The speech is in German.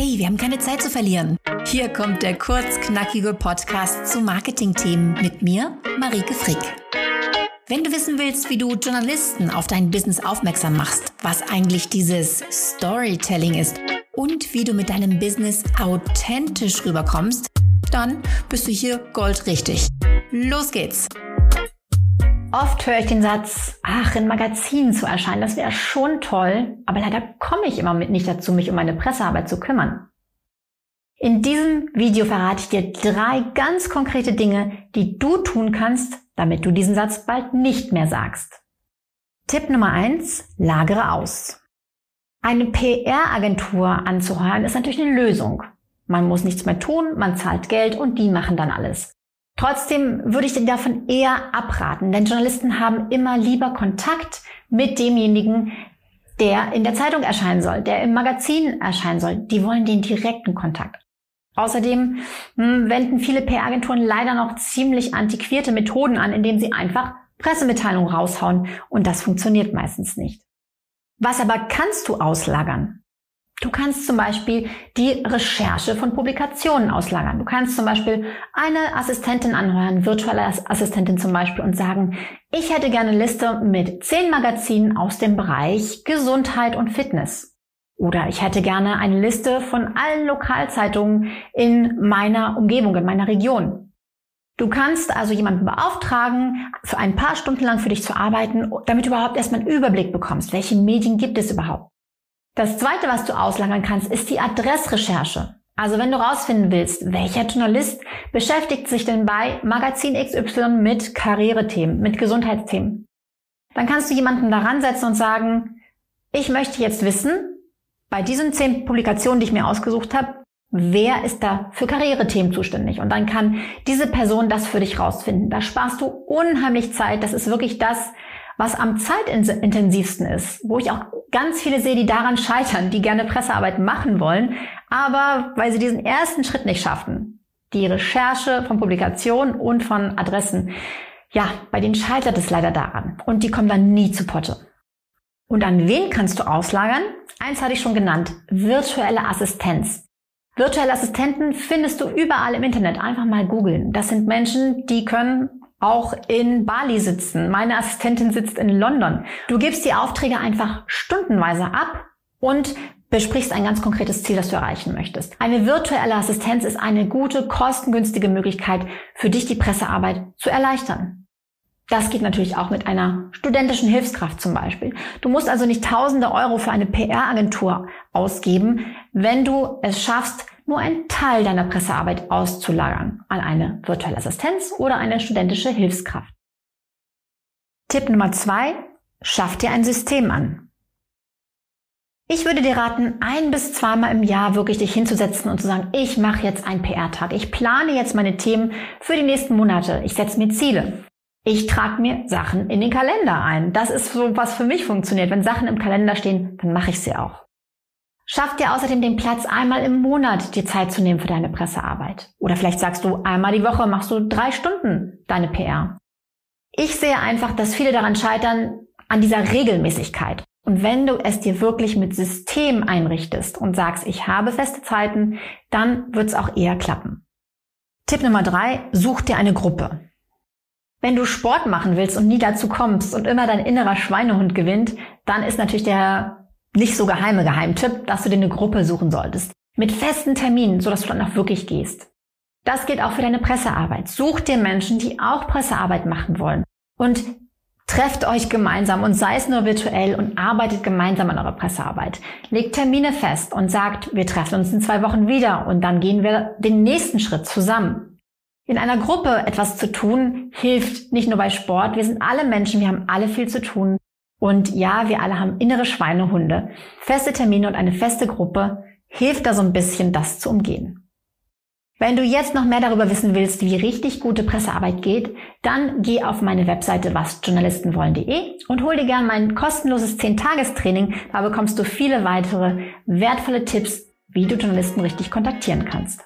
Hey, wir haben keine Zeit zu verlieren. Hier kommt der kurzknackige Podcast zu Marketingthemen mit mir, Marike Frick. Wenn du wissen willst, wie du Journalisten auf dein Business aufmerksam machst, was eigentlich dieses Storytelling ist und wie du mit deinem Business authentisch rüberkommst, dann bist du hier goldrichtig. Los geht's! Oft höre ich den Satz, ach, in Magazinen zu erscheinen, das wäre schon toll, aber leider komme ich immer mit nicht dazu, mich um meine Pressearbeit zu kümmern. In diesem Video verrate ich dir drei ganz konkrete Dinge, die du tun kannst, damit du diesen Satz bald nicht mehr sagst. Tipp Nummer eins: lagere aus. Eine PR-Agentur anzuheuern ist natürlich eine Lösung. Man muss nichts mehr tun, man zahlt Geld und die machen dann alles. Trotzdem würde ich dir davon eher abraten, denn Journalisten haben immer lieber Kontakt mit demjenigen, der in der Zeitung erscheinen soll, der im Magazin erscheinen soll. Die wollen den direkten Kontakt. Außerdem hm, wenden viele PR-Agenturen leider noch ziemlich antiquierte Methoden an, indem sie einfach Pressemitteilungen raushauen und das funktioniert meistens nicht. Was aber kannst du auslagern? Du kannst zum Beispiel die Recherche von Publikationen auslagern. Du kannst zum Beispiel eine Assistentin anheuern, virtuelle Assistentin zum Beispiel, und sagen, ich hätte gerne eine Liste mit zehn Magazinen aus dem Bereich Gesundheit und Fitness. Oder ich hätte gerne eine Liste von allen Lokalzeitungen in meiner Umgebung, in meiner Region. Du kannst also jemanden beauftragen, für ein paar Stunden lang für dich zu arbeiten, damit du überhaupt erstmal einen Überblick bekommst. Welche Medien gibt es überhaupt? Das zweite, was du auslagern kannst, ist die Adressrecherche. Also wenn du rausfinden willst, welcher Journalist beschäftigt sich denn bei Magazin XY mit Karrierethemen, mit Gesundheitsthemen, dann kannst du jemanden daran setzen und sagen, ich möchte jetzt wissen, bei diesen zehn Publikationen, die ich mir ausgesucht habe, wer ist da für Karrierethemen zuständig? Und dann kann diese Person das für dich rausfinden. Da sparst du unheimlich Zeit. Das ist wirklich das, was am zeitintensivsten ist, wo ich auch ganz viele sehe, die daran scheitern, die gerne Pressearbeit machen wollen, aber weil sie diesen ersten Schritt nicht schaffen, die Recherche von Publikationen und von Adressen, ja, bei denen scheitert es leider daran und die kommen dann nie zu Potte. Und an wen kannst du auslagern? Eins hatte ich schon genannt, virtuelle Assistenz. Virtuelle Assistenten findest du überall im Internet. Einfach mal googeln. Das sind Menschen, die können auch in Bali sitzen. Meine Assistentin sitzt in London. Du gibst die Aufträge einfach stundenweise ab und besprichst ein ganz konkretes Ziel, das du erreichen möchtest. Eine virtuelle Assistenz ist eine gute, kostengünstige Möglichkeit für dich, die Pressearbeit zu erleichtern. Das geht natürlich auch mit einer studentischen Hilfskraft zum Beispiel. Du musst also nicht tausende Euro für eine PR-Agentur ausgeben, wenn du es schaffst, nur einen Teil deiner Pressearbeit auszulagern an eine virtuelle Assistenz oder eine studentische Hilfskraft. Tipp Nummer zwei, schaff dir ein System an. Ich würde dir raten, ein bis zweimal im Jahr wirklich dich hinzusetzen und zu sagen, ich mache jetzt einen PR-Tag. Ich plane jetzt meine Themen für die nächsten Monate. Ich setze mir Ziele. Ich trage mir Sachen in den Kalender ein. Das ist so, was für mich funktioniert. Wenn Sachen im Kalender stehen, dann mache ich sie auch. Schaff dir außerdem den Platz, einmal im Monat dir Zeit zu nehmen für deine Pressearbeit. Oder vielleicht sagst du, einmal die Woche machst du drei Stunden deine PR. Ich sehe einfach, dass viele daran scheitern, an dieser Regelmäßigkeit. Und wenn du es dir wirklich mit System einrichtest und sagst, ich habe feste Zeiten, dann wird es auch eher klappen. Tipp Nummer drei, such dir eine Gruppe. Wenn du Sport machen willst und nie dazu kommst und immer dein innerer Schweinehund gewinnt, dann ist natürlich der nicht so geheime Geheimtipp, dass du dir eine Gruppe suchen solltest. Mit festen Terminen, sodass du dann auch wirklich gehst. Das gilt auch für deine Pressearbeit. Such dir Menschen, die auch Pressearbeit machen wollen. Und trefft euch gemeinsam und sei es nur virtuell und arbeitet gemeinsam an eurer Pressearbeit. Legt Termine fest und sagt, wir treffen uns in zwei Wochen wieder und dann gehen wir den nächsten Schritt zusammen. In einer Gruppe etwas zu tun hilft nicht nur bei Sport. Wir sind alle Menschen, wir haben alle viel zu tun. Und ja, wir alle haben innere Schweinehunde. Feste Termine und eine feste Gruppe hilft da so ein bisschen, das zu umgehen. Wenn du jetzt noch mehr darüber wissen willst, wie richtig gute Pressearbeit geht, dann geh auf meine Webseite wasjournalistenwollen.de und hol dir gern mein kostenloses 10-Tagestraining. Da bekommst du viele weitere wertvolle Tipps, wie du Journalisten richtig kontaktieren kannst.